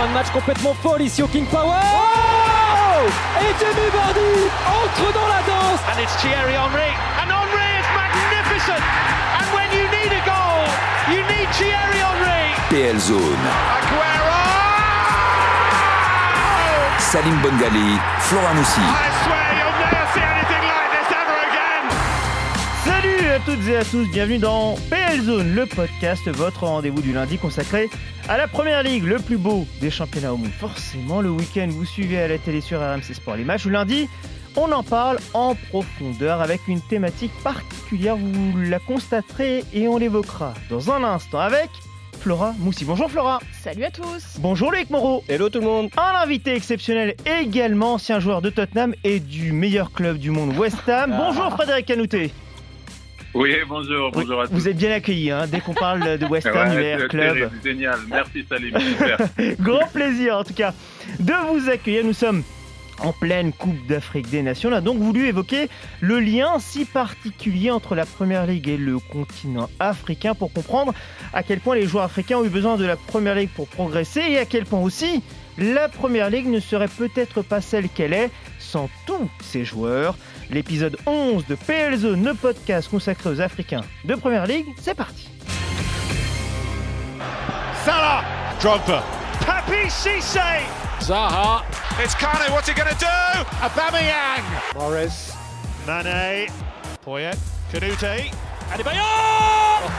fin de match complètement folle ici au King Power. Oh Et Jamie Vardy entre dans la danse. And it's Thierry Henry. And Henry is magnificent. And when you need a goal, you need Thierry Henry. PL Zone. Aguero! Salim Bongali, Flora Moussi. I swear you'll never see anything like this ever again. Salut à toutes et à tous, bienvenue dans PL Zone, le podcast, votre rendez-vous du lundi consacré à la première ligue, le plus beau des championnats au monde. Forcément, le week-end, vous suivez à la télé sur RMC Sport les matchs. Le lundi, on en parle en profondeur avec une thématique particulière, vous la constaterez et on l'évoquera dans un instant avec Flora Moussi. Bonjour Flora. Salut à tous Bonjour Loïc Moreau. Hello tout le monde. Un invité exceptionnel également, ancien joueur de Tottenham et du meilleur club du monde, West Ham. Bonjour Frédéric Canouté. Oui, bonjour, bonjour à tous. Vous êtes bien accueilli hein, dès qu'on parle de West Ham, Ouais, c'est club. Génial, merci Salim. Grand plaisir en tout cas de vous accueillir. Nous sommes en pleine Coupe d'Afrique des Nations. On a donc voulu évoquer le lien si particulier entre la Première Ligue et le continent africain pour comprendre à quel point les joueurs africains ont eu besoin de la Première Ligue pour progresser et à quel point aussi la Première Ligue ne serait peut-être pas celle qu'elle est sans tous ses joueurs. L'épisode 11 de PL Zone, le podcast consacré aux Africains de Première Ligue, c'est parti. Salah. Drogba. Papi Cisse. Zaha. It's Kane. What's he to do? Aubameyang. Morris. Mane. Poyet. Canute. Adebayor.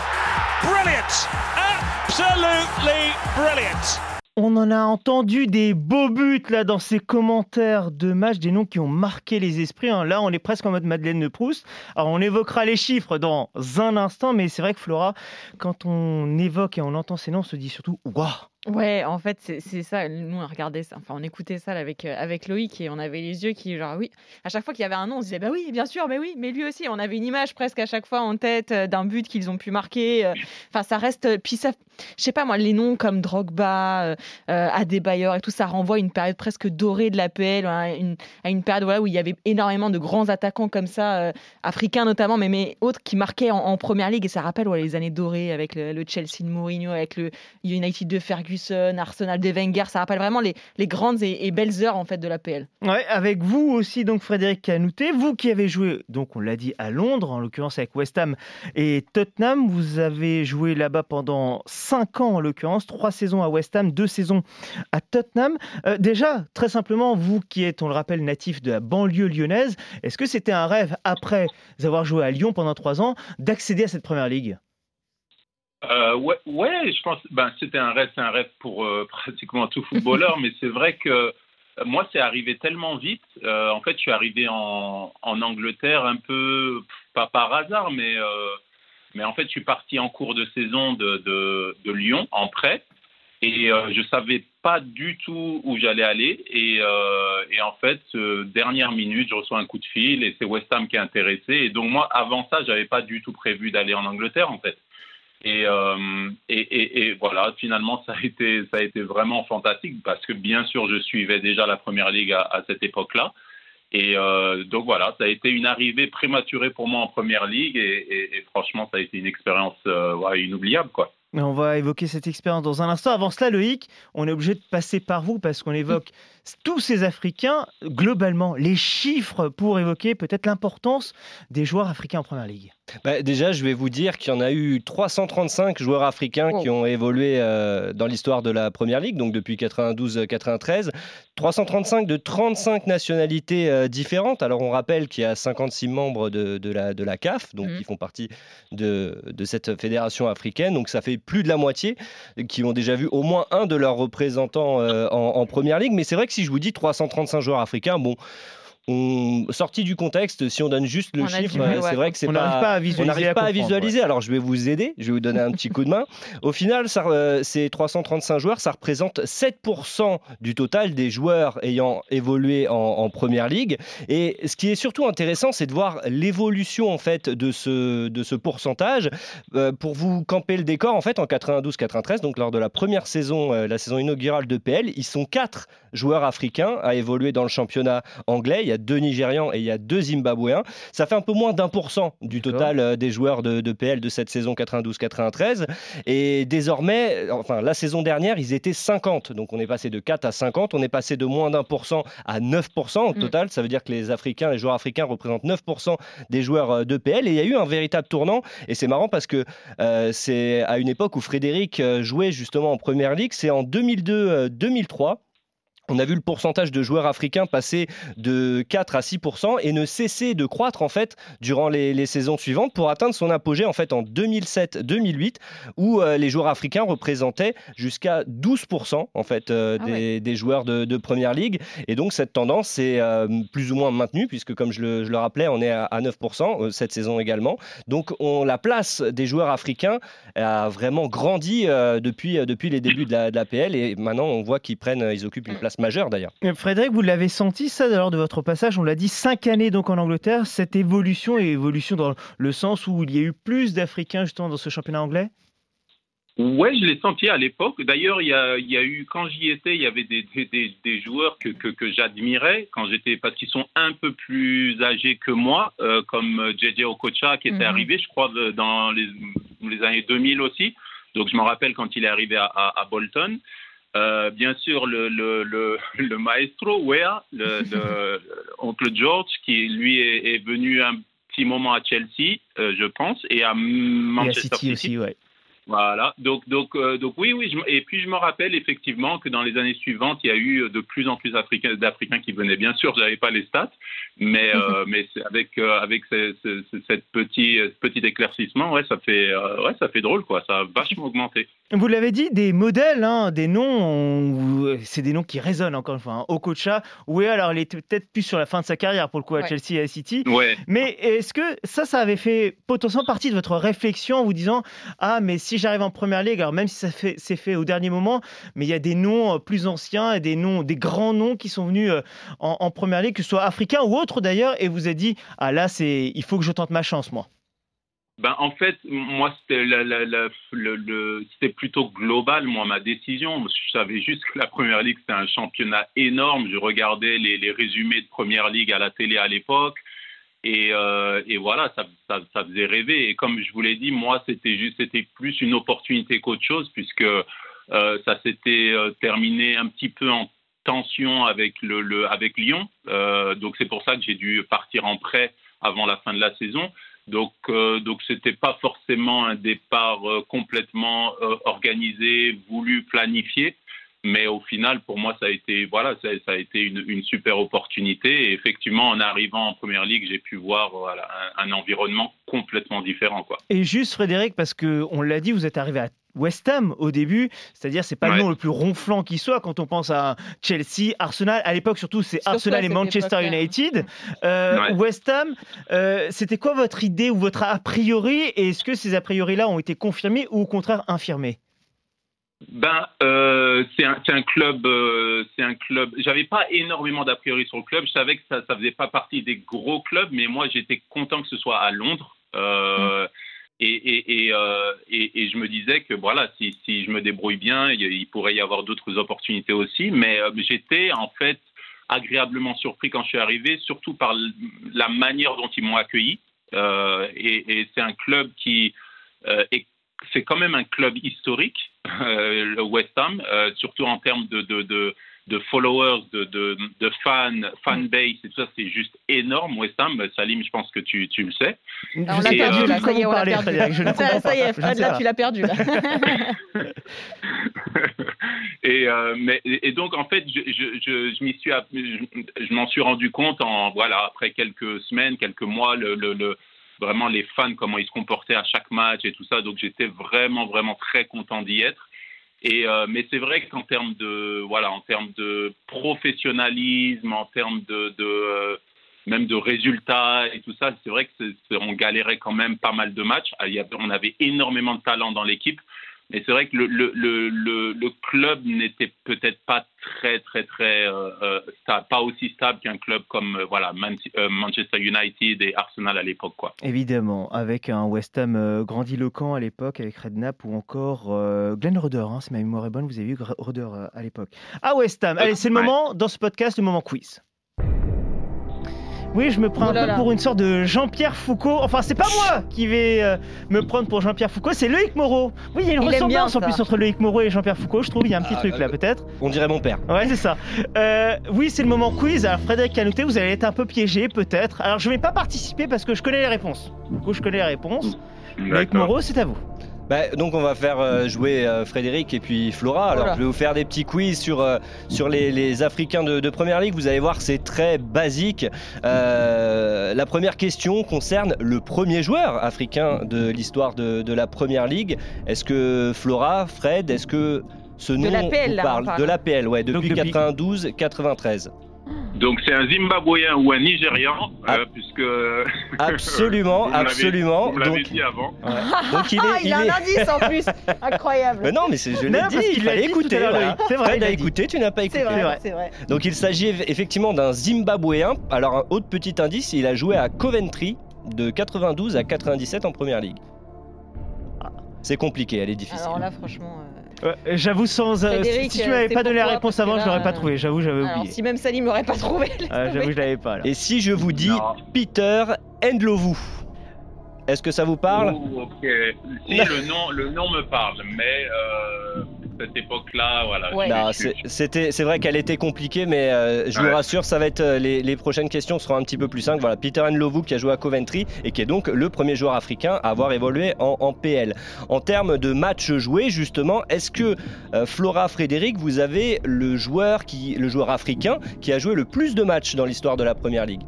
Brilliant. Absolutely brilliant. On en a entendu des beaux buts là dans ces commentaires de matchs, des noms qui ont marqué les esprits. hein. Là, on est presque en mode Madeleine de Proust. Alors, on évoquera les chiffres dans un instant, mais c'est vrai que Flora, quand on évoque et on entend ces noms, on se dit surtout Waouh Ouais, en fait, c'est ça. Nous, on regardait ça, enfin, on écoutait ça avec, euh, avec Loïc et on avait les yeux qui, genre, oui. À chaque fois qu'il y avait un nom, on se disait, bah oui, bien sûr, mais oui, mais lui aussi. On avait une image presque à chaque fois en tête euh, d'un but qu'ils ont pu marquer. euh. Enfin, ça reste. Puis ça, je sais pas moi, les noms comme Drogba, Adebayor et tout, ça renvoie à une période presque dorée de l'APL, une, à une période voilà, où il y avait énormément de grands attaquants comme ça, africains notamment, mais, mais autres qui marquaient en, première ligue. Et ça rappelle les années dorées avec le, le Chelsea de Mourinho, avec le United de Ferguson, Arsenal de Wenger. Ça rappelle vraiment les, grandes et, et belles heures en fait de l'APL. Ouais, avec vous aussi, donc Frédéric Canouté, vous qui avez joué, donc on l'a dit, à Londres, en l'occurrence avec West Ham et Tottenham. Vous avez joué là-bas pendant 5 ans, en l'occurrence, 3 saisons à West Ham, 2 saisons à Tottenham. Euh, déjà, très simplement, vous qui êtes, on le rappelle, natif de la banlieue lyonnaise, est-ce que c'était un rêve, après avoir joué à Lyon pendant 3 ans, d'accéder à cette première ligue? Euh, ouais, je pense, ben, c'était un rêve, c'est un rêve pour euh, pratiquement tout footballeur, mais c'est vrai que euh, moi, c'est arrivé tellement vite. Euh, en fait, je suis arrivé en, Angleterre un peu, pas par hasard, mais, mais en fait, je suis parti en cours de saison de, Lyon en prêt. Et je savais pas du tout où j'allais aller. Et, et en fait, dernière minute, je reçois un coup de fil et c'est West Ham qui est intéressé. Et donc moi, avant ça, j'avais pas du tout prévu d'aller en Angleterre, en fait. Et, euh, et, et, et voilà, finalement, ça a été ça a été vraiment fantastique parce que bien sûr, je suivais déjà la première ligue à, à cette époque-là. Et euh, donc voilà, ça a été une arrivée prématurée pour moi en première ligue et, franchement, ça a été une expérience euh, ouais, inoubliable, quoi. Mais on va évoquer cette expérience dans un instant. Avant cela, Loïc, on est obligé de passer par vous parce qu'on évoque tous ces Africains, globalement, les chiffres pour évoquer peut-être l'importance des joueurs africains en Première Ligue. Bah, déjà, je vais vous dire qu'il y en a eu 335 joueurs africains Wow. qui ont évolué euh, dans l'histoire de la Première Ligue, donc depuis 92-93. 335 de 35 nationalités euh, différentes. Alors, on rappelle qu'il y a 56 membres de, de la, de la CAF, donc Mhm. qui font partie de, de cette fédération africaine. Donc, ça fait plus de la moitié qui ont déjà vu au moins un de leurs représentants euh, en, en Première Ligue. Mais c'est vrai que si je vous dis 335 joueurs africains, bon. On, sorti du contexte, si on donne juste le On chiffre, euh, ouais. c'est vrai que c'est On pas, n'arrive pas à on visualiser. n'arrive pas à visualiser. Alors, je vais vous aider. Je vais vous donner un petit coup de main. Au final, ça, euh, ces 335 joueurs, ça représente 7% du total des joueurs ayant évolué en, en première ligue. Et ce qui est surtout intéressant, c'est de voir l'évolution en fait de ce, de ce pourcentage. Euh, pour vous camper le décor, en fait, en 92-93, donc lors de la première saison, euh, la saison inaugurale de PL, ils sont quatre joueurs africains à évoluer dans le championnat anglais. Il y a deux Nigérians et il y a deux Zimbabwéens. Ça fait un peu moins d'un pour cent du total euh, des joueurs de, de PL de cette saison 92-93. Et désormais, enfin la saison dernière, ils étaient 50. Donc on est passé de 4 à 50. On est passé de moins d'un pour cent à 9% au Mm. total. Ça veut dire que les Africains, les joueurs africains représentent 9% des joueurs euh, de PL. Et il y a eu un véritable tournant. Et c'est marrant parce que euh, c'est à une époque où Frédéric jouait justement en première ligue. C'est en 2002-2003. On a vu le pourcentage de joueurs africains passer de 4 à 6% et ne cesser de croître en fait durant les, les saisons suivantes pour atteindre son apogée en fait en 2007-2008 où euh, les joueurs africains représentaient jusqu'à 12 en fait euh, Ah des, ouais. des joueurs de, de première ligue. Et donc cette tendance est euh, plus ou moins maintenue puisque comme je le, je le rappelais on est à, à 9% euh, cette saison également. Donc on, la place des joueurs africains a vraiment grandi depuis, depuis les débuts de la, de la PL et maintenant on voit qu'ils prennent ils occupent une place majeure d'ailleurs. Euh, Frédéric, vous l'avez senti ça lors de votre passage, on l'a dit, cinq années donc en Angleterre, cette évolution et évolution dans le sens où il y a eu plus d'Africains justement dans ce championnat anglais? Ouais, je l'ai senti à l'époque. D'ailleurs, il y a, il y a eu, quand j'y étais, il y avait des, des- des, des joueurs que, que, que j'admirais quand j'étais, parce qu'ils sont un peu plus âgés que moi, euh, comme JJ Okocha qui était Mhm. arrivé, je crois, dans les, les années 2000 aussi. Donc, je me rappelle quand il est arrivé à, à, à Bolton. Euh, bien sûr, le, le, le, le maestro, Wea, le, le- oncle George, qui lui est, est venu un petit moment à Chelsea, euh, je pense, et à Et à Manchester City aussi, ouais. Voilà. Donc, donc, euh, donc oui, oui. je et puis je me rappelle effectivement que dans les années suivantes, il y a eu de plus en plus d'Africains, d'Africains qui venaient. Bien sûr, j'avais pas les stats, mais euh, mais c'est avec euh, avec ce, ce- ce- cette petit petit éclaircissement, ouais, ça fait euh, ouais, ça fait drôle quoi. Ça a vachement augmenté. Vous l'avez dit, des modèles, hein, des noms, c'est des noms qui résonnent encore une fois. Hein. Okocha, oui, alors il était peut-être plus sur la fin de sa carrière pour le coup à Ouais. Chelsea et à City. Ouais. Mais est-ce que ça, ça avait fait potentiellement partie de votre réflexion en vous disant Ah, mais si j'arrive en première ligue, alors même si ça fait, c'est fait au dernier moment, mais il y a des noms euh, plus anciens et des noms, des grands noms qui sont venus euh, en, en première ligue, que ce soit africains ou autres d'ailleurs, et vous avez dit Ah là, c'est, il faut que je tente ma chance, moi. Ben, en fait, moi, c'était la- la- la- le, le- c'était plutôt global, moi, ma décision. Je savais juste que la Première Ligue, c'était un championnat énorme. Je regardais les, les résumés de Première Ligue à la télé à l'époque. Et, euh, et voilà, ça, faisait rêver. Et comme je vous l'ai dit, moi, c'était juste, c'était plus une opportunité qu'autre chose, puisque euh, ça s'était euh, terminé un petit peu en tension avec, Lyon. Donc, c'est pour ça que j'ai dû partir en prêt avant la fin de la saison. Donc, donc c'était pas forcément un départ complètement organisé, voulu, planifié, mais au final, pour moi, ça a été voilà, ça, ça a été une, une super opportunité. Et effectivement, en arrivant en première ligue, j'ai pu voir voilà, un, un environnement complètement différent, quoi. Et juste Frédéric, parce que on l'a dit, vous êtes arrivé à West Ham au début, c'est-à-dire c'est pas le nom le plus ronflant qui soit quand on pense à Chelsea, Arsenal. À l'époque surtout c'est Surtout Arsenal et Manchester. United. Euh, Ouais. West Ham, euh, c'était quoi votre idée ou votre a priori? Et est-ce que ces a priori là ont été confirmés ou au contraire infirmés? Ben, euh, c'est un, club, euh, c'est un club. J'avais pas énormément d'a priori sur le club. Je savais que ça, ça faisait pas partie des gros clubs, mais moi j'étais content que ce soit à Londres. Euh, et, et, et, et, et je me disais que voilà, si, si je me débrouille bien, il, il pourrait y avoir d'autres opportunités aussi. Mais j'étais en fait agréablement surpris quand je suis arrivé, surtout par la manière dont ils m'ont accueilli. Et c'est un club qui est c'est quand même un club historique, le West Ham, euh, surtout en termes de, de, de, de followers, de, de, de fans, fan base et tout ça, c'est juste énorme. West Ham, Salim, je pense que tu, tu le sais. On l'a perdu du là, tout ça y est, on l'a perdu. Ça, ça y est, Fred, là tu l'as perdu là. et, euh, mais, et donc, en fait, je, je, je, je m'y suis, je m'en suis rendu compte en, voilà, après quelques semaines, quelques mois, le, le, le- vraiment les fans, comment ils se comportaient à chaque match et tout ça. Donc, j'étais vraiment, vraiment très content d'y être. Et, euh, mais c'est vrai qu'en termes de, voilà, en termes de professionnalisme, en termes de, euh, même de résultats et tout ça, c'est vrai que on galérait quand même pas mal de matchs. Ah, on avait énormément de talent dans l'équipe. Mais c'est vrai que le, le, le, club n'était peut-être pas très, très, très euh, euh, stable, pas aussi stable qu'un club comme euh, voilà, Man- euh, Manchester United et Arsenal à l'époque. quoi. Évidemment, avec un West Ham grandiloquent à l'époque, avec Redknapp ou encore Glenn Roder, hein, si ma mémoire est bonne, vous avez Roder euh, à l'époque. Ah West Ham, allez, c'est le moment dans ce podcast, le moment quiz. Oui, je me prends Oh là un peu là. pour une sorte de Jean-Pierre Foucault. Enfin, c'est pas moi qui vais euh, me prendre pour Jean-Pierre Foucault, c'est Loïc Moreau. Oui, il y a une Il aime bien ressemblance en plus entre Loïc Moreau et Jean-Pierre Foucault, je trouve. Il y a un petit Ah, truc là, euh, peut-être. On dirait mon père. Ouais, c'est ça. Euh, oui, c'est le moment quiz. Alors, Frédéric Canouté, vous allez être un peu piégé, peut-être. Alors, je vais pas participer parce que je connais les réponses. Du coup, je connais les réponses. Loïc. Moreau, c'est à vous. Bah, donc on va faire euh, jouer euh, Frédéric et puis Flora. Alors Voilà. je vais vous faire des petits quiz sur, euh, sur les, les Africains de, de Première Ligue. Vous allez voir, c'est très basique. Euh, la première question concerne le premier joueur africain de l'histoire de, de la Première Ligue. Est-ce que Flora, Fred, est-ce que ce nom l'APL, vous là, parle on parle. De l'APL, ouais, depuis- 92-93. Donc c'est un Zimbabwéen ou un Nigérian, Ah. euh, puisque Absolument, vous absolument. Vous l'avez Donc, dit avant. donc il est, Ah, il, il a est- un indice en plus Incroyable Mais non, mais c'est- je l'ai dit, il fallait écouter. voilà. C'est vrai, Fred il a écouté, tu n'as pas écouté. C'est vrai. vrai, c'est vrai. Donc il s'agit eff- effectivement d'un Zimbabwéen. Alors un autre petit indice, il a joué à Coventry de 92 à 97 en première ligue. C'est compliqué, elle est difficile. Alors là, franchement. euh, Ouais, J'avoue, sans. euh, Frédéric, si tu euh, m'avais c'est pas donné la réponse parce que avant, je là, l'aurais pas euh, trouvé. J'avoue, j'avais Alors, oublié. si même Salim l'aurait pas trouvé. laisse Ah, tomber. J'avoue, je l'avais pas là. Et si je vous dis Non. Peter Endlovu, est-ce que ça vous parle? Ouh, ok. Si le nom, le nom me parle, mais euh, cette époque-là, voilà. Ouais. c'est- c'était, c'est vrai qu'elle était compliquée, mais euh, je vous rassure, ça va être euh, les, les prochaines questions seront un petit peu plus simples. Voilà, Peter Ndlovu qui a joué à Coventry et qui est donc le premier joueur africain à avoir évolué en, en PL. En termes de matchs joués, justement, est-ce que euh, Flora Frédéric, vous avez le joueur qui, le joueur africain qui a joué le plus de matchs dans l'histoire de la Première Ligue?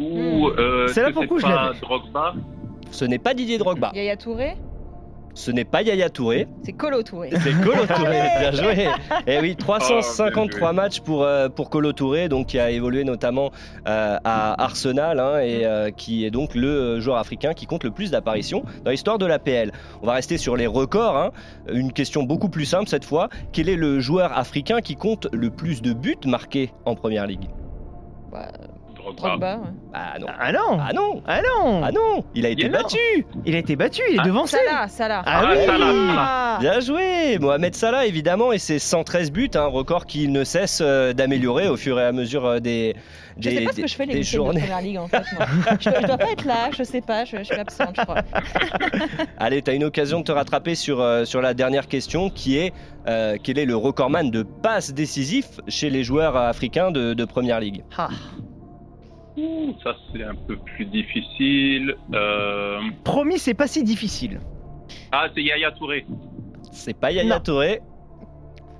Euh, C'est là pour pas. Drogba? Ce n'est pas Didier Drogba, Yaya Touré? Ce n'est pas Yaya Touré, C'est Colo Touré. c'est Kolo Touré. Bien joué. Et oui, Oh, 353 bien joué. matchs pour, euh, pour Kolo Touré, donc qui a évolué notamment euh, à Arsenal hein, et euh, qui est donc le euh, joueur africain qui compte le plus d'apparitions dans l'histoire de l'APL. On va rester sur les records. hein. Une question beaucoup plus simple cette fois. Quel est le joueur africain qui compte le plus de buts marqués en Première Ligue? Bah, Drogba. Drogba, ouais. Ah non. Ah non Ah non. Ah non Ah non. Il a été Il battu. Il a été battu, il est Ah, devancé Salah, Salah. Ah Ah, oui Salah. Ah. Bien joué Mohamed Salah évidemment et ses 113 buts, un record qui ne cesse euh, d'améliorer au fur et à mesure euh, des, Je des, sais pas ce des- que je fais les des week-ends de journées. Première Ligue en fait. Moi. je, dois, je dois pas être là, je sais pas, je, je suis absente, je crois. Allez, tu as une occasion de te rattraper sur, euh, sur la dernière question qui est euh, quel est le recordman de passes décisifs chez les joueurs africains de, de Première Ligue? Ah. Ouh, ça c'est un peu plus difficile. Euh, Promis, c'est pas si difficile. Ah, c'est Yaya Touré. C'est pas Yaya Non. Touré,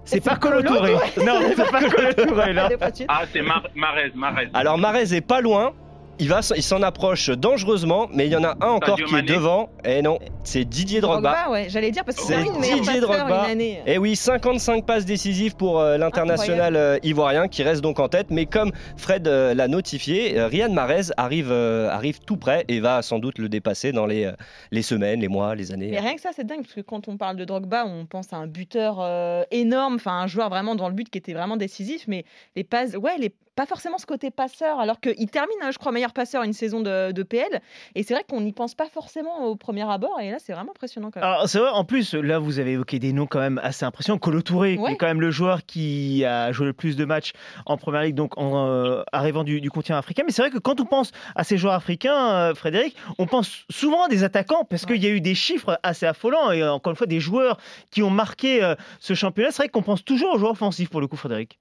C'est pas Colo Touré. Non, c'est pas Colo Touré, là. Ah, c'est Mar Marez, Marez. Alors Marez est pas loin. Il, va, il s'en approche dangereusement, mais il y en a un encore qui est devant. Et non, c'est Didier Drogba. ouais, j'allais dire parce que C'est Didier Drogba. une année. Et oui, 55 passes décisives pour euh, l'international euh, ivoirien qui reste donc en tête. Mais comme Fred euh, l'a notifié, euh, Riyad Mahrez arrive, euh, arrive tout près et va sans doute le dépasser dans les, euh, les semaines, les mois, les années. Mais rien que ça, c'est dingue, parce que quand on parle de Drogba, on pense à un buteur euh, énorme, enfin un joueur vraiment dans le but qui était vraiment décisif, mais les passes, ouais, les, pas forcément ce côté passeur, alors qu'il termine, hein, je crois, meilleur passeur une saison de, de PL, et c'est vrai qu'on n'y pense pas forcément au premier abord, et là, c'est vraiment impressionnant quand même. Alors, c'est vrai, en plus, là, vous avez évoqué des noms quand même assez impressionnants. Colo Touré, qui est quand même le joueur qui a joué le plus de matchs en première ligue, donc en euh, arrivant du, du continent africain. Mais c'est vrai que quand on pense à ces joueurs africains, euh, Frédéric, on pense souvent à des attaquants, parce qu'il y a eu des chiffres assez affolants, et encore une fois, des joueurs qui ont marqué euh, ce championnat. C'est vrai qu'on pense toujours aux joueurs offensifs, pour le coup, Frédéric.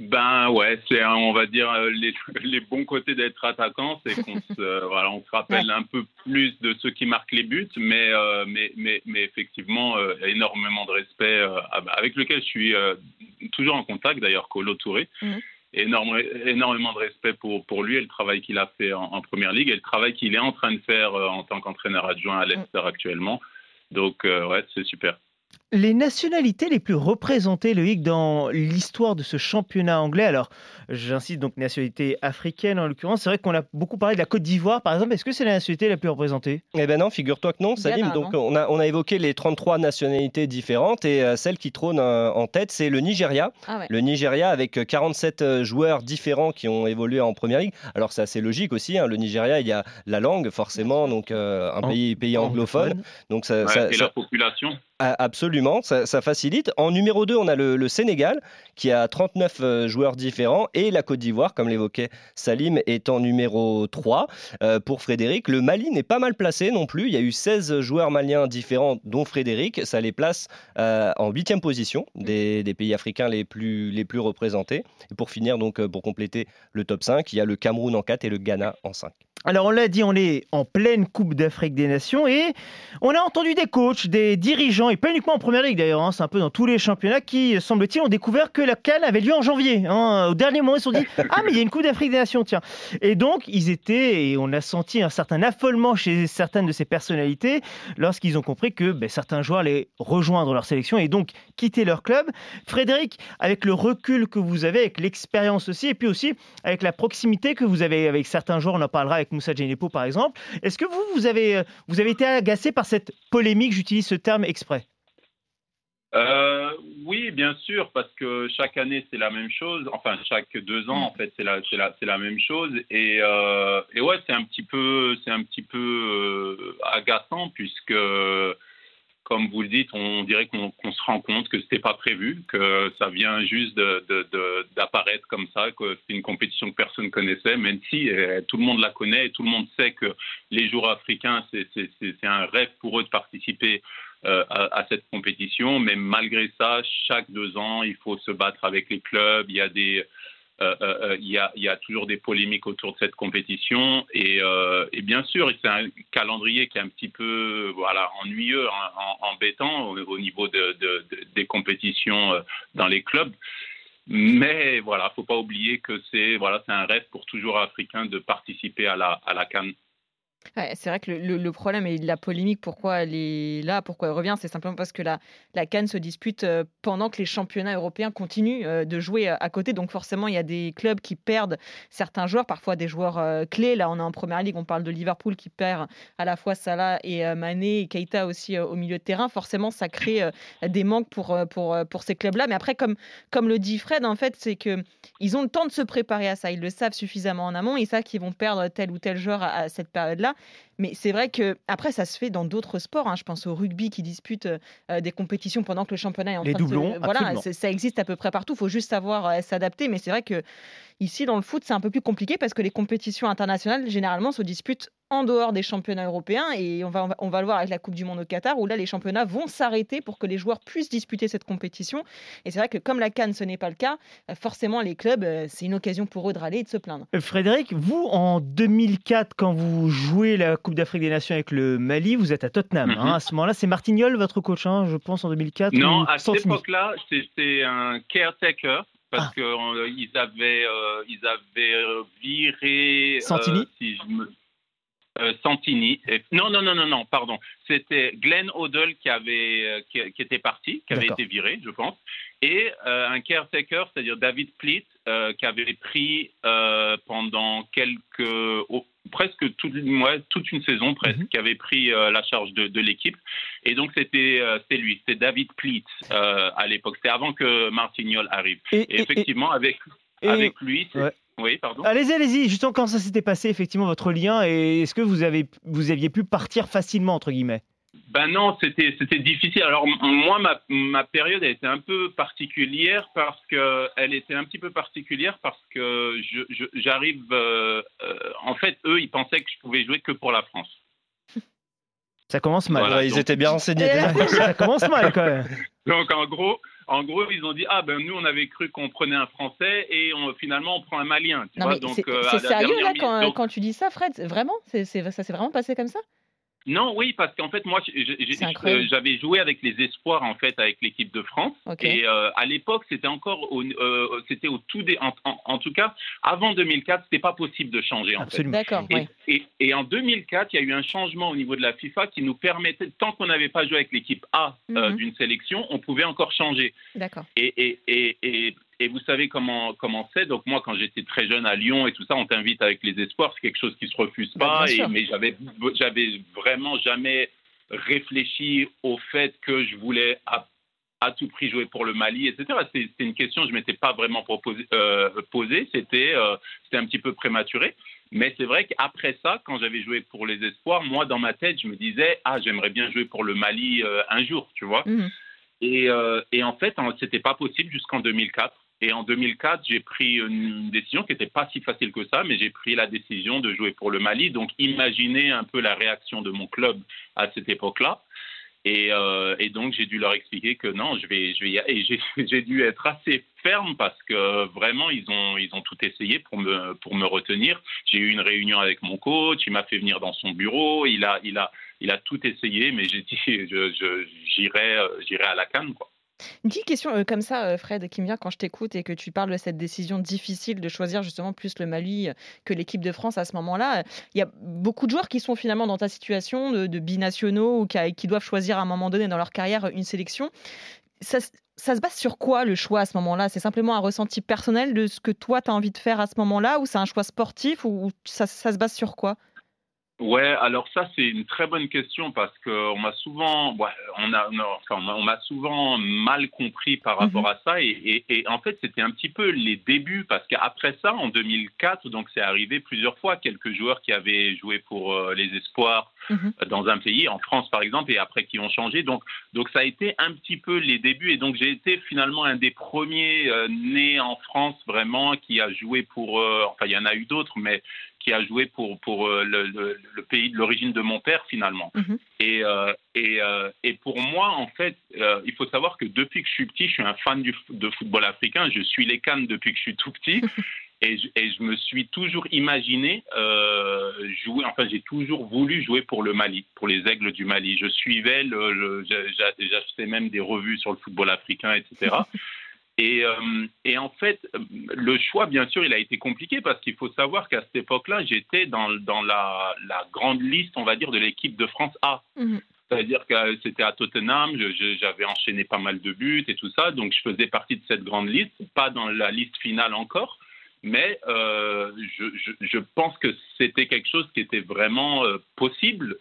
Ben ouais, c'est on va dire euh, les, les bons côtés d'être attaquant, c'est qu'on se voilà, on se rappelle un peu plus de ceux qui marquent les buts, mais euh, mais, mais mais effectivement euh, énormément de respect euh, ah bah, avec lequel je suis toujours en contact d'ailleurs Colo Touré. Mhm. Énorme- énormément de respect pour, pour lui et le travail qu'il a fait en, en première ligue et le travail qu'il est en train de faire en tant qu'entraîneur adjoint à Leicester actuellement. Donc ouais, c'est super. Les nationalités les plus représentées, Loïc, dans l'histoire de ce championnat anglais, alors j'insiste donc nationalité africaine en l'occurrence, c'est vrai qu'on a beaucoup parlé de la Côte d'Ivoire par exemple, est-ce que c'est la nationalité la plus représentée? Eh ben non, figure-toi que non, Salim. Ghana, Donc on a, on a évoqué les 33 nationalités différentes et euh, celle qui trône euh, en tête, c'est le Nigeria. Ah ouais. Le Nigeria avec euh, 47 euh, joueurs différents qui ont évolué en première ligue. Alors c'est assez logique aussi. hein, Le Nigeria, il y a la langue forcément, donc euh, un En- pays, pays anglophone. Donc ça, Ouais, ça- et ça- la population. a- absolument. Ça, facilite. En numéro 2, on a le, Sénégal qui a 39 euh, joueurs différents et la Côte d'Ivoire, comme l'évoquait Salim, est en numéro 3. Euh, pour Frédéric, le Mali n'est pas mal placé non plus. Il y a eu 16 joueurs maliens différents, dont Frédéric. Ça les place euh, en huitième position des, pays africains les plus, représentés. Et pour finir, donc, pour compléter le top 5, il y a le Cameroun en 4 et le Ghana en 5. Alors on l'a dit, on est en pleine Coupe d'Afrique des Nations et on a entendu des coachs, des dirigeants, et pas uniquement en Première Ligue d'ailleurs, hein, c'est un peu dans tous les championnats qui, semble-t-il, ont découvert que la Cannes avait lieu en janvier. hein. Au dernier moment, ils se sont dit « Ah mais il y a une Coupe d'Afrique des Nations, tiens !» Et donc, ils étaient, et on a senti un certain affolement chez certaines de ces personnalités lorsqu'ils ont compris que ben, certains joueurs allaient rejoindre leur sélection et donc quitter leur club. Frédéric, avec le recul que vous avez, avec l'expérience aussi, et puis aussi avec la proximité que vous avez avec certains joueurs, on en parlera avec Moussa Djenepo par exemple. Est-ce que vous, vous avez, euh, vous avez été agacé par cette polémique, j'utilise ce terme exprès Euh, oui, bien sûr, parce que chaque année c'est la même chose. Enfin, chaque deux ans, en fait, c'est la, c'est la, c'est la même chose. Et, euh, et ouais, c'est un petit peu, c'est un petit peu euh, agaçant puisque, comme vous le dites, on dirait qu'on, se rend compte que c'était pas prévu, que ça vient juste d'apparaître comme ça, que c'est une compétition que personne connaissait, même si euh, tout le monde la connaît et tout le monde sait que les joueurs africains, c'est, un rêve pour eux de participer euh, à, à cette compétition. Mais malgré ça, chaque deux ans, il faut se battre avec les clubs. Il y a des il, y a, il y a toujours des polémiques autour de cette compétition et, euh, bien sûr c'est un calendrier qui est un petit peu voilà ennuyeux, en- en- embêtant au, au niveau de, de- de- des compétitions euh, dans les clubs. Mais voilà, faut pas oublier que c'est voilà, un rêve pour toujours africain de participer à la à la CAN. C'est vrai que le, problème et la polémique, pourquoi elle est là, pourquoi elle revient, c'est simplement parce que la, la Cannes se dispute euh, pendant que les championnats européens continuent euh, de jouer euh, à côté. Donc forcément, il y a des clubs qui perdent certains joueurs, parfois des joueurs clés. Là, on est en première ligue, on parle de Liverpool qui perd à la fois Salah et Mané et Keita aussi au milieu de terrain. Forcément, ça crée des manques pour, pour, pour ces clubs-là. Mais après, comme, comme le dit Fred, en fait, c'est que ils ont le temps de se préparer à ça. Ils le savent suffisamment en amont. Ils savent qu'ils vont perdre tel ou tel joueur à cette période-là. Mais c'est vrai que après, ça se fait dans d'autres sports. hein. Je pense au rugby qui dispute euh, des compétitions pendant que le championnat est en Les train doublons, de se... Voilà, ça existe à peu près partout. Il faut juste savoir euh, s'adapter. Mais c'est vrai que ici, dans le foot, c'est un peu plus compliqué parce que les compétitions internationales, généralement, se disputent en dehors des championnats européens. Et on va, on va, le voir avec la Coupe du Monde au Qatar, où là, les championnats vont s'arrêter pour que les joueurs puissent disputer cette compétition. Et c'est vrai que comme la Cannes, ce n'est pas le cas, euh, forcément, les clubs, euh, c'est une occasion pour eux de râler et de se plaindre. Euh, Frédéric, vous, en 2004, quand vous jouez la Coupe d'Afrique des Nations avec le Mali, vous êtes à Tottenham. Mhm. hein. À ce moment-là, c'est Martignol, votre coach, hein, je pense, en 2004 Non, à cette époque-là, c'était un caretaker parce Ah. que euh, ils avaient euh, ils avaient viré euh, Santini si je me- euh, Santini. Et- non, non, non, non, non, pardon. C'était Glenn Odell qui avait euh, qui, qui était parti, qui avait été viré, je pense, et euh, un caretaker, c'est-à-dire David Plitt, qui avait pris pendant quelques oh, presque toute, ouais, toute une saison presque, Mhm. qui avait pris la charge de, de l'équipe. Et donc c'était c'est lui, c'est David Plitt à l'époque. C'était avant que Martignol arrive. Et- Et et- et- effectivement, avec avec lui, Ouais. Oui, pardon. Allez-y, allez-y. Justement, quand ça s'était passé, effectivement, votre lien, et est-ce que vous, avez, vous aviez pu partir facilement, entre guillemets? Ben non, c'était c'était difficile. Alors moi, ma, ma période a été un peu particulière parce que elle était un petit peu particulière parce que je- je- j'arrive. euh, euh, en fait, eux, ils pensaient que je pouvais jouer que pour la France. Ça commence mal. Voilà, Ouais, ils étaient bien renseignés. Ouais, ça commence mal, quand même. Donc en gros, en gros, ils ont dit ah ben nous on avait cru qu'on prenait un Français et on, finalement on prend un Malien. Tu Non, vois, donc c'est euh, sérieux là quand, Donc, quand tu dis ça, Fred? Vraiment? Ça s'est vraiment passé comme ça? Non, oui, parce qu'en fait, moi, euh, j'avais joué avec les espoirs, en fait, avec l'équipe de France. Et euh, à l'époque, c'était encore, au, euh, c'était au tout dé, en, en- en tout cas, avant 2004, c'était pas possible de changer, en Absolument. D'accord, fait. Et, et- et en 2004, il y a eu un changement au niveau de la FIFA qui nous permettait, tant qu'on n'avait pas joué avec l'équipe A euh, Mhm. d'une sélection, on pouvait encore changer. D'accord. Et, et, et, vous savez comment comment c'est. Donc moi, quand j'étais très jeune à Lyon et tout ça, on t'invite avec les espoirs. C'est quelque chose qui se refuse Bah, pas. et, mais j'avais j'avais vraiment jamais réfléchi au fait que je voulais à, à tout prix jouer pour le Mali, etc. C'était une question que je m'étais pas vraiment proposé, euh, posée. C'était euh, c'était un petit peu prématuré. Mais c'est vrai qu'après ça, quand j'avais joué pour les espoirs, moi, dans ma tête, je me disais, ah, j'aimerais bien jouer pour le Mali euh, un jour, tu vois. Mhm. Et, euh, et en fait, c'était pas possible jusqu'en 2004. Et en 2004, j'ai pris une décision qui n'était pas si facile que ça, mais j'ai pris la décision de jouer pour le Mali. Donc, imaginez un peu la réaction de mon club à cette époque-là. Et, euh, donc j'ai dû leur expliquer que non, je vais, je. Et j'ai dû être assez ferme parce que vraiment ils ont, ils ont tout essayé pour me, pour me retenir. J'ai eu une réunion avec mon coach, il m'a fait venir dans son bureau, il a, il a, il a tout essayé, mais j'ai dit je, j'irai, j'irai à la canne quoi. Une petite question euh, comme ça, euh, Fred, qui me vient quand je t'écoute et que tu parles de cette décision difficile de choisir justement plus le Mali euh, que l'équipe de France à ce moment-là. Il y a beaucoup de joueurs qui sont finalement dans ta situation de, binationaux ou qui, doivent choisir à un moment donné dans leur carrière une sélection. Ça, se base sur quoi le choix à ce moment-là? C'est simplement un ressenti personnel de ce que toi tu as envie de faire à ce moment-là ou c'est un choix sportif ou ça se base sur quoi? Ouais, alors ça c'est une très bonne question parce que on m'a souvent, on a, enfin, on m'a souvent mal compris par mhm. rapport à ça et, et, en fait c'était un petit peu les débuts parce qu'après ça en 2004 donc c'est arrivé plusieurs fois quelques joueurs qui avaient joué pour euh, les espoirs mhm. dans un pays en France par exemple et après qui ont changé donc donc ça a été un petit peu les débuts et donc j'ai été finalement un des premiers euh, nés en France vraiment qui a joué pour, euh, enfin il y en a eu d'autres mais qui a joué pour, pour euh, le, le, pays de l'origine de mon père finalement. Mhm. Et, euh, et, euh, et, pour moi, en fait, il faut savoir que depuis que je suis petit, je suis un fan du, de football africain. Je suis les Cannes depuis que je suis tout petit. et, je, et je me suis toujours imaginé jouer, enfin j'ai toujours voulu jouer pour le Mali, pour les Aigles du Mali. Je suivais, le, j'achetais même des revues sur le football africain, etc. Et, euh, et, en fait, le choix, bien sûr, il a été compliqué parce qu'il faut savoir qu'à cette époque-là, j'étais dans, dans la, la, grande liste, on va dire, de l'équipe de France A. Mhm. C'est-à-dire que c'était à Tottenham, j'avais enchaîné pas mal de buts et tout ça, donc je faisais partie de cette grande liste, pas dans la liste finale encore, mais euh, je, je, je, pense que c'était quelque chose qui était vraiment euh, possible.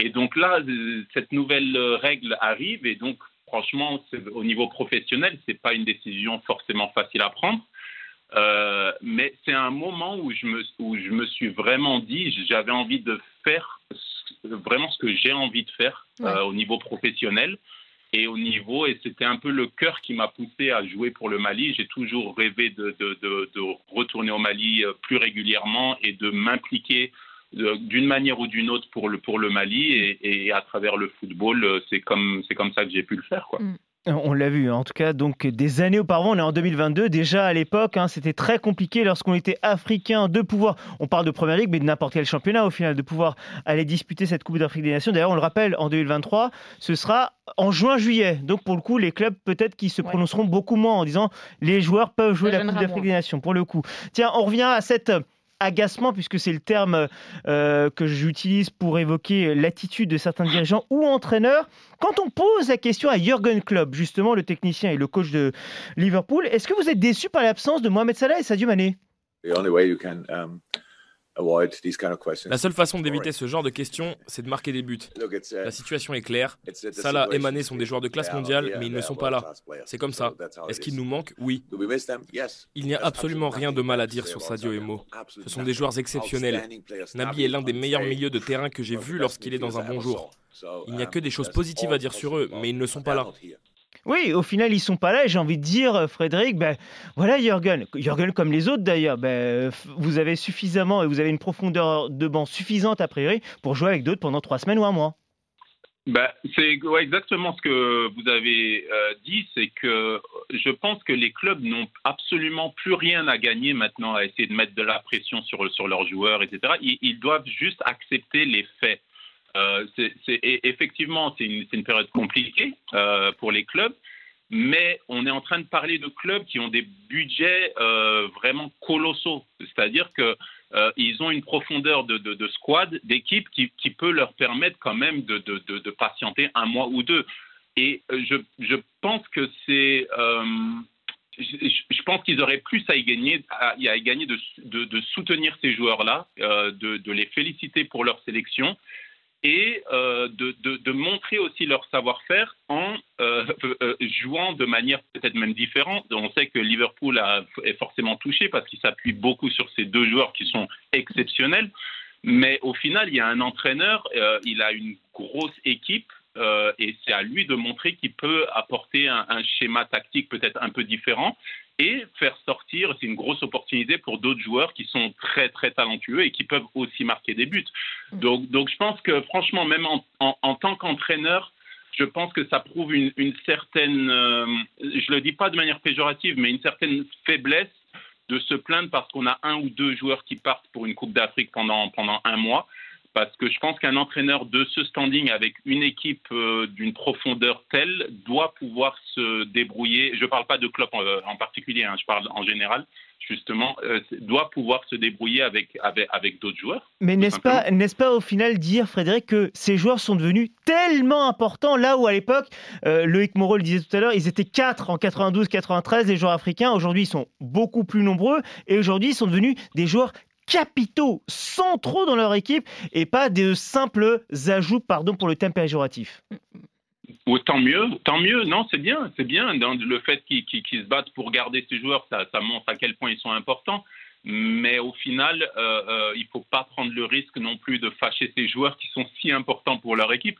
Et donc là, cette nouvelle règle arrive et donc franchement, au niveau professionnel, ce n'est pas une décision forcément facile à prendre. Euh, mais c'est un moment où je, me, où je me suis vraiment dit, j'avais envie de faire vraiment ce que j'ai envie de faire euh, au niveau professionnel et au niveau, et c'était un peu le cœur qui m'a poussé à jouer pour le Mali. J'ai toujours rêvé de, de, de, de, retourner au Mali euh, plus régulièrement et de m'impliquer d'une manière ou d'une autre pour le, pour le Mali et, et à travers le football, euh, c'est comme, c'est comme ça que j'ai pu le faire. Quoi. Mm. On l'a vu, en tout cas, donc des années auparavant, on est en 2022. Déjà à l'époque, hein, c'était très compliqué lorsqu'on était africain de pouvoir, on parle de première ligue, mais de n'importe quel championnat au final, de pouvoir aller disputer cette Coupe d'Afrique des Nations. D'ailleurs, on le rappelle, en 2023, ce sera en juin-juillet. Donc pour le coup, les clubs peut-être qui se prononceront beaucoup moins en disant les joueurs peuvent jouer la Coupe d'Afrique des Nations. Pour le coup, tiens, on revient à cette agacement, puisque c'est le terme euh, que j'utilise pour évoquer l'attitude de certains dirigeants ou entraîneurs. Quand on pose la question à Jürgen Klopp, justement le technicien et le coach de Liverpool, est-ce que vous êtes déçu par l'absence de Mohamed Salah et Sadio Mané? La seule façon d'éviter ce genre de questions, c'est de marquer des buts. La situation est claire. Salah et Mané sont des joueurs de classe mondiale, mais ils ne sont pas là. C'est comme ça. Est-ce qu'ils nous manquent Oui. Il n'y a absolument rien de mal à dire sur Sadio et Mo. Ce sont des joueurs exceptionnels. Nabi est l'un des meilleurs milieux de terrain que j'ai vu lorsqu'il est dans un bon jour. Il n'y a que des choses positives à dire sur eux, mais ils ne sont pas là. Oui, au final, ils sont pas là. J'ai envie de dire, euh, Frédéric, ben, voilà, Jürgen, Jürgen comme les autres d'ailleurs, ben, vous avez suffisamment et vous avez une profondeur de banc suffisante a priori pour jouer avec d'autres pendant trois semaines ou un mois. Ben, c'est exactement ce que vous avez euh, dit, c'est que je pense que les clubs n'ont absolument plus rien à gagner maintenant à essayer de mettre de la pression sur, sur leurs joueurs, etc. ils doivent juste accepter les faits. Euh, effectivement, c'est une, période compliquée euh, pour les clubs, mais on est en train de parler de clubs qui ont des budgets euh, vraiment colossaux. C'est-à-dire qu'ils ont une profondeur de, squad, d'équipe qui, peut leur permettre quand même de, patienter un mois ou deux. Et je, pense que c'est je, pense qu'ils auraient plus à, y gagner de, soutenir ces joueurs-là, de, les féliciter pour leur sélection et euh, de, montrer aussi leur savoir-faire en euh, euh, jouant de manière peut-être même différente. On sait que Liverpool a, est forcément touché parce qu'il s'appuie beaucoup sur ces deux joueurs qui sont exceptionnels. Mais au final, il y a un entraîneur, il a une grosse équipe et c'est à lui de montrer qu'il peut apporter un, schéma tactique peut-être un peu différent et faire sortir, c'est une grosse opportunité pour d'autres joueurs qui sont très très talentueux et qui peuvent aussi marquer des buts. Mm. Donc, donc je pense que franchement, même en, en, tant qu'entraîneur, je pense que ça prouve une, une certaine, euh, je le dis pas de manière péjorative, mais une certaine faiblesse de se plaindre parce qu'on a un ou deux joueurs qui partent pour une Coupe d'Afrique pendant, pendant un mois parce que je pense qu'un entraîneur de ce standing avec une équipe euh, d'une profondeur telle doit pouvoir se débrouiller. Je ne parle pas de club euh, en, particulier, hein, je parle en général. Justement, euh, doit pouvoir se débrouiller avec, avec, avec d'autres joueurs. Mais n'est-ce pas, n'est-ce pas au final dire, Frédéric, que ces joueurs sont devenus tellement importants là où à l'époque, Loïc Moreau le disait tout à l'heure, ils étaient 4 en 92-93, les joueurs africains. Aujourd'hui, ils sont beaucoup plus nombreux et aujourd'hui, ils sont devenus des joueurs capitaux, centraux dans leur équipe et pas des simples ajouts, pardon pour le thème péjoratif. tant mieux, tant mieux. Non, c'est bien, c'est bien. Le fait qu'ils se battent pour garder ces joueurs, ça, montre à quel point ils sont importants. Mais au final, euh, euh, il ne faut pas prendre le risque non plus de fâcher ces joueurs qui sont si importants pour leur équipe.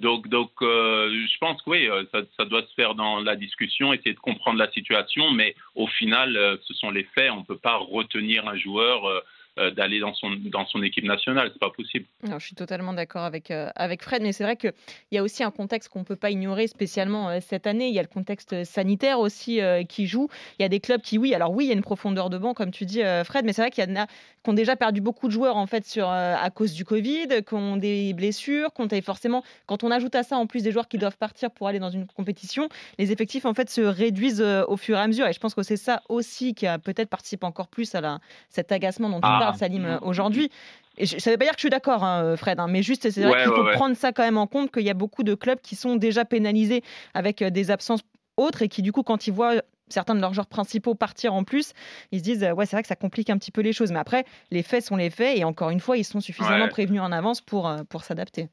Donc, donc euh, je pense que oui, ça, doit se faire dans la discussion, essayer de comprendre la situation. Mais au final, ce sont les faits. On ne peut pas retenir un joueur d'aller dans son, dans son équipe nationale. C'est pas possible. je suis totalement d'accord avec, euh, avec Fred, mais c'est vrai qu'il y a aussi un contexte qu'on ne peut pas ignorer, spécialement euh, cette année. Il y a le contexte sanitaire aussi qui joue. Il y a des clubs qui, oui, alors oui, il y a une profondeur de banc, comme tu dis, Fred, mais c'est vrai qu'il y en a qui ont déjà perdu beaucoup de joueurs en fait sur, à cause du Covid, qui ont des blessures, qu'on forcément, quand on ajoute à ça en plus des joueurs qui doivent partir pour aller dans une compétition, les effectifs en fait se réduisent au fur et à mesure. Et je pense que c'est ça aussi qui a peut-être participé encore plus à la, cet agacement dont ah, parle Salim euh, aujourd'hui. Et ça ne veut pas dire que je suis d'accord, hein, euh, Fred, hein, mais juste, c'est vrai qu'il faut prendre ça quand même en compte, qu'il y a beaucoup de clubs qui sont déjà pénalisés avec euh, des absences autres et qui, du coup, quand ils voient certains de leurs joueurs principaux partir en plus, ils se disent ouais c'est vrai que ça complique un petit peu les choses. Mais après, les faits sont les faits et encore une fois, ils sont suffisamment prévenus en avance pour, pour s'adapter.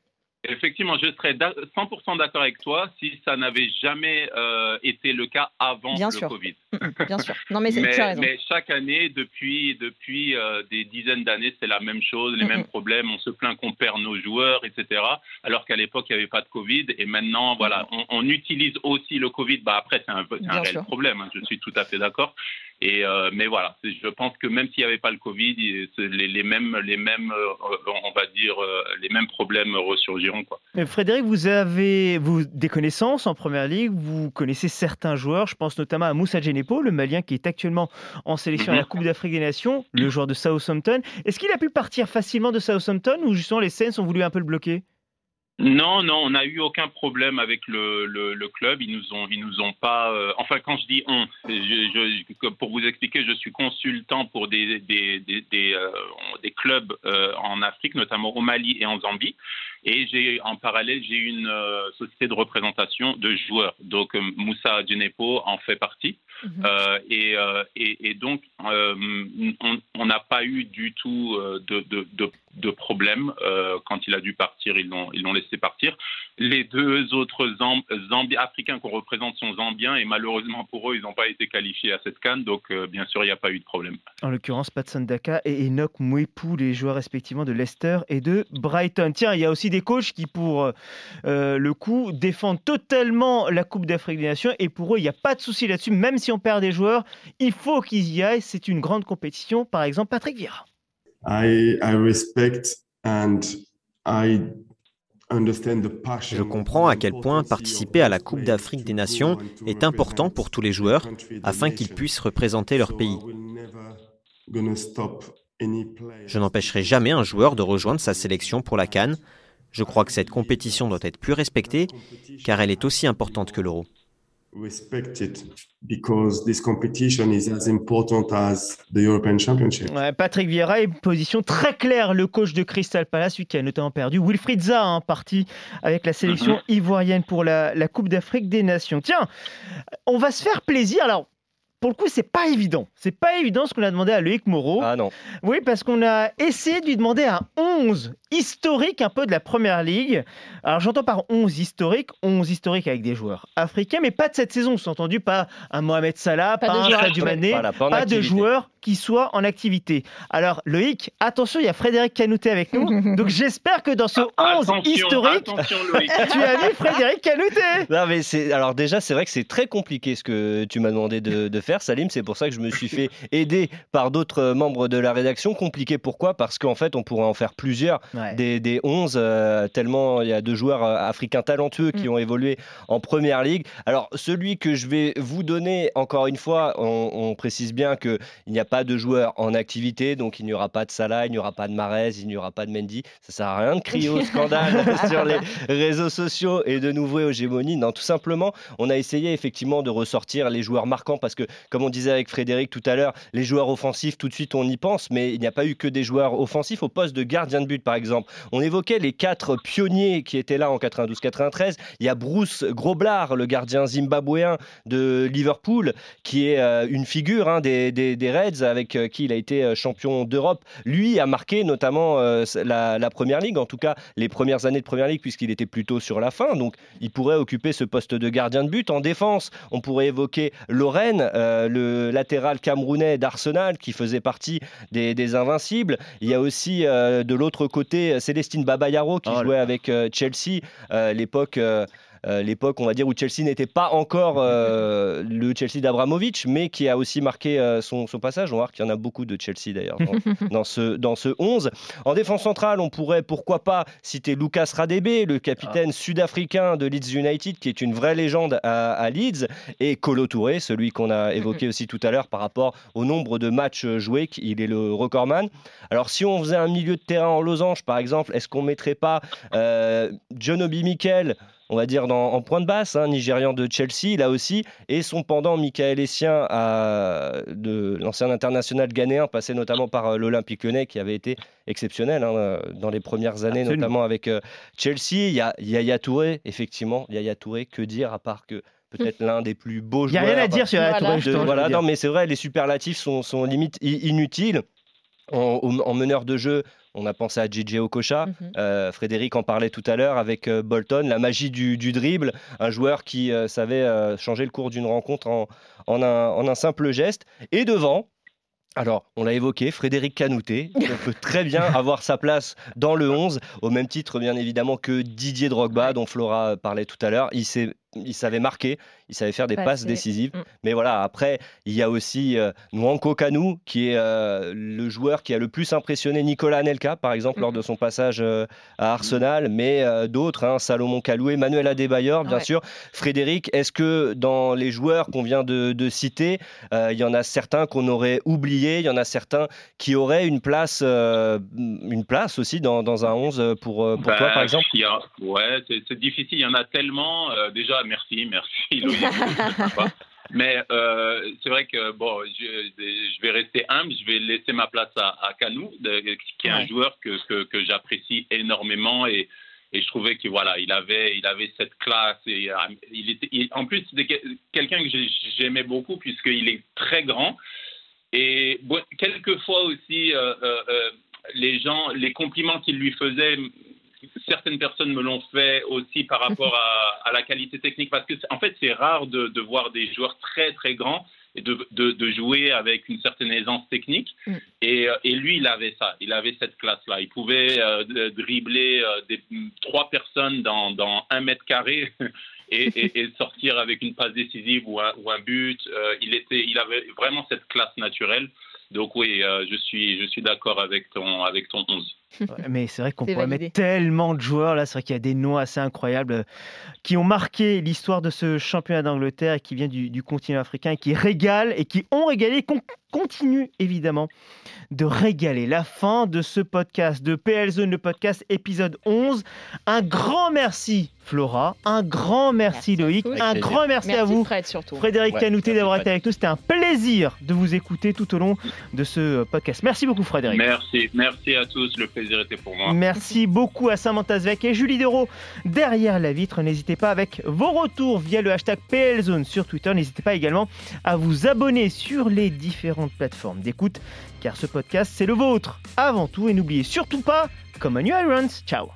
Effectivement, je serais 100% d'accord avec toi si ça n'avait jamais euh, été le cas avant le Covid. Mm, mm, bien sûr. Non, mais, mais, chaque année, depuis, depuis euh, des dizaines d'années, c'est la même chose, les mm, mêmes problèmes. On se plaint qu'on perd nos joueurs, etc. Alors qu'à l'époque, il n'y avait pas de Covid. Et maintenant, voilà, on, utilise aussi le Covid. Bah, après, c'est un, un réel problème. Hein, je suis tout à fait d'accord. Et euh, mais voilà, je pense que même s'il n'y avait pas le Covid, les, les mêmes, les mêmes, on va dire, les mêmes problèmes ressurgiront. Quoi. Frédéric, vous avez vous, des connaissances en première ligue, vous connaissez certains joueurs, je pense notamment à Moussa Genepo, le Malien qui est actuellement en sélection à la mhm. Coupe d'Afrique des Nations, le joueur de Southampton. Est-ce qu'il a pu partir facilement de Southampton ou justement les Saints ont voulu un peu le bloquer? Non, non, on n'a eu aucun problème avec le, le, club. Ils nous ont, ils nous ont pas. Euh, enfin, quand je dis on, je, pour vous expliquer, je suis consultant pour des des, des, des, euh, des clubs euh, en Afrique, notamment au Mali et en Zambie. Et j'ai en parallèle, j'ai une société de représentation de joueurs. Donc Moussa Djenepo en fait partie. Mhm. et, et, et, donc, on n'a pas eu du tout de, de, de, de problème. quand il a dû partir, ils l'ont, laissé partir. Les deux autres Africains qu'on représente sont zambiens et malheureusement pour eux, ils n'ont pas été qualifiés à cette canne, donc euh, bien sûr, il n'y a pas eu de problème. En l'occurrence, Patson Daka et Enoch Mwepu, les joueurs respectivement de Leicester et de Brighton. Tiens, il y a aussi des coachs qui, pour euh, le coup, défendent totalement la Coupe d'Afrique des Nations et pour eux, il n'y a pas de souci là-dessus. Même si on perd des joueurs, il faut qu'ils y aillent. C'est une grande compétition. Par exemple, Patrick Vieira. I, I respect and I je comprends à quel point participer à la Coupe d'Afrique des Nations est important pour tous les joueurs afin qu'ils puissent représenter leur pays. Je n'empêcherai jamais un joueur de rejoindre sa sélection pour la Cannes. Je crois que cette compétition doit être plus respectée car elle est aussi importante que l'euro respected because this competition is as important as the European Championship. Patrick Vieira est une position très claire, le coach de Crystal Palace, lui qui a notamment perdu Wilfried Zaha, hein, parti avec la sélection mm-hmm. ivoirienne pour la, la Coupe d'Afrique des Nations. Tiens, on va se faire plaisir. Alors, pour le coup, c'est pas évident. C'est pas évident ce qu'on a demandé à Loïc Moreau. Ah non. Oui, parce qu'on a essayé de lui demander un 11 historique un peu de la première ligue. Alors j'entends par 11 historique, 11 historique avec des joueurs africains, mais pas de cette saison, sous-entendu pas un Mohamed Salah, pas, un Sadio Mané, pas, de joueurs qui soient en activité. Alors Loïc, attention, il y a Frédéric Canouté avec nous, donc j'espère que dans ce 11 historique, tu as vu Frédéric Canouté. Non mais c'est alors déjà c'est vrai que c'est très compliqué ce que tu m'as demandé de, faire, Salim. C'est pour ça que je me suis fait aider par d'autres membres de la rédaction. Compliqué pourquoi? Parce qu'en fait on pourrait en faire plusieurs des, des, 11 euh, tellement il y a deux joueurs euh, africains talentueux qui mm. ont évolué en première ligue. Alors celui que je vais vous donner encore une fois, on, on précise bien que il n'y a pas de joueurs en activité, donc il n'y aura pas de Salah, il n'y aura pas de Marez, il n'y aura pas de Mendy. Ça sert à rien de crier au scandale sur les réseaux sociaux et de nouveau aux hégémonies. Non, tout simplement, on a essayé effectivement de ressortir les joueurs marquants parce que, comme on disait avec Frédéric tout à l'heure, les joueurs offensifs, tout de suite on y pense, mais il n'y a pas eu que des joueurs offensifs au poste de gardien de but par exemple. On évoquait les quatre pionniers qui étaient là en 92-93. Il y a Bruce Groblard, le gardien zimbabwéen de Liverpool, qui est euh, une figure hein, des, Reds avec euh, qui il a été euh, champion d'Europe. Lui a marqué notamment la, Première Ligue, en tout cas les premières années de Première Ligue, puisqu'il était plutôt sur la fin. Donc il pourrait occuper ce poste de gardien de but. En défense, on pourrait évoquer Lorraine, le latéral camerounais d'Arsenal, qui faisait partie des, Invincibles. Il y a aussi de l'autre côté Célestine Babayaro qui oh jouait avec Chelsea, l'époque euh, l'époque, on va dire, où Chelsea n'était pas encore euh, le Chelsea d'Abramovic, mais qui a aussi marqué euh, son, passage. On voit qu'il y en a beaucoup de Chelsea d'ailleurs dans, ce, dans ce 11. En défense centrale, on pourrait pourquoi pas citer Lucas Radebe, le capitaine ah. sud-africain de Leeds United, qui est une vraie légende à, Leeds, et Colo Touré, celui qu'on a évoqué aussi tout à l'heure par rapport au nombre de matchs joués, il est le recordman. Alors si on faisait un milieu de terrain en losange, par exemple, est-ce qu'on mettrait pas John Obi Mikel on va dire, en point de basse, hein, nigérian de Chelsea, là aussi, et son pendant Michael Essien, de l'ancien international ghanéen, passé notamment par euh, l'Olympique lyonnais, qui avait été exceptionnel hein, dans les premières années, notamment avec euh, Chelsea. Il y a Yaya Touré, effectivement, Yaya Touré, que dire à part que peut-être l'un des plus beaux joueurs. Il n'y a rien à dire sur Yaya Touré. voilà, non, mais c'est vrai, les superlatifs sont, sont limite inutiles. En, meneur de jeu, on a pensé à JJ Okocha. Mhm. Euh, Frédéric en parlait tout à l'heure avec euh, Bolton, la magie du, dribble, un joueur qui euh, savait changer le cours d'une rencontre en, un, simple geste. Et devant, alors, on l'a évoqué, Frédéric Canouté, on peut très bien avoir sa place dans le 11, au même titre bien évidemment que Didier Drogba, dont Flora parlait tout à l'heure. Il s'est il savait marquer, il savait faire des passes décisives. Mm. Mais voilà, après, il y a aussi euh, Nwanko Kanu, qui est euh, le joueur qui a le plus impressionné Nicolas Anelka, par exemple, lors mm. de son passage euh, à Arsenal, mais d'autres, hein, Salomon Kalou, Manuel Adebayor, bien sûr. Frédéric, est-ce que dans les joueurs qu'on vient de, citer, il y en a certains qu'on aurait oubliés, il y en a certains qui auraient une place, une place aussi dans, un 11 pour, pour toi, par bah, exemple Ouais, c'est difficile, il y en a tellement. déjà, merci, merci. Mais euh, c'est vrai que bon, je, vais rester humble, je vais laisser ma place à, à Kanou, qui est un joueur que, que, j'apprécie énormément et, et je trouvais que voilà, il avait, il avait cette classe et euh, il était, en plus c'était quelqu'un que j'aimais beaucoup puisqu'il est très grand et bon, quelquefois aussi euh, les gens, les compliments qu'il lui faisaient certaines personnes me l'ont fait aussi par rapport à, la qualité technique, parce que en fait c'est rare de, voir des joueurs très très grands et de, de, jouer avec une certaine aisance technique. Mm. Et, et, lui, il avait ça, il avait cette classe-là. Il pouvait euh, dribbler euh, des, trois personnes dans, dans un mètre carré. Et, et, sortir avec une passe décisive ou un, ou un but. Euh, il, était, il avait vraiment cette classe naturelle. Donc oui, je suis, je suis d'accord avec ton, avec ton 11 mais c'est vrai qu'on pourrait mettre tellement de joueurs là. C'est vrai qu'il y a des noms assez incroyables euh, qui ont marqué l'histoire de ce championnat d'Angleterre et qui vient du, continent africain et qui régalent et qui ont régalé, continue évidemment de régaler. La fin de ce podcast, de PL Zone, le podcast épisode 11. Un grand merci Flora, un grand merci, Loïc, un grand merci, à vous Fred, surtout. Frédéric Canouté d'avoir été avec nous. C'était un plaisir de vous écouter tout au long de ce podcast. Merci beaucoup Frédéric. Merci, merci à tous, le Merci beaucoup à Samantha Zvek et Julie Dero derrière la vitre. N'hésitez pas avec vos retours via le hashtag PLZone sur Twitter. N'hésitez pas également à vous abonner sur les différentes plateformes d'écoute car ce podcast c'est le vôtre avant tout et n'oubliez surtout pas Common New Irons. Ciao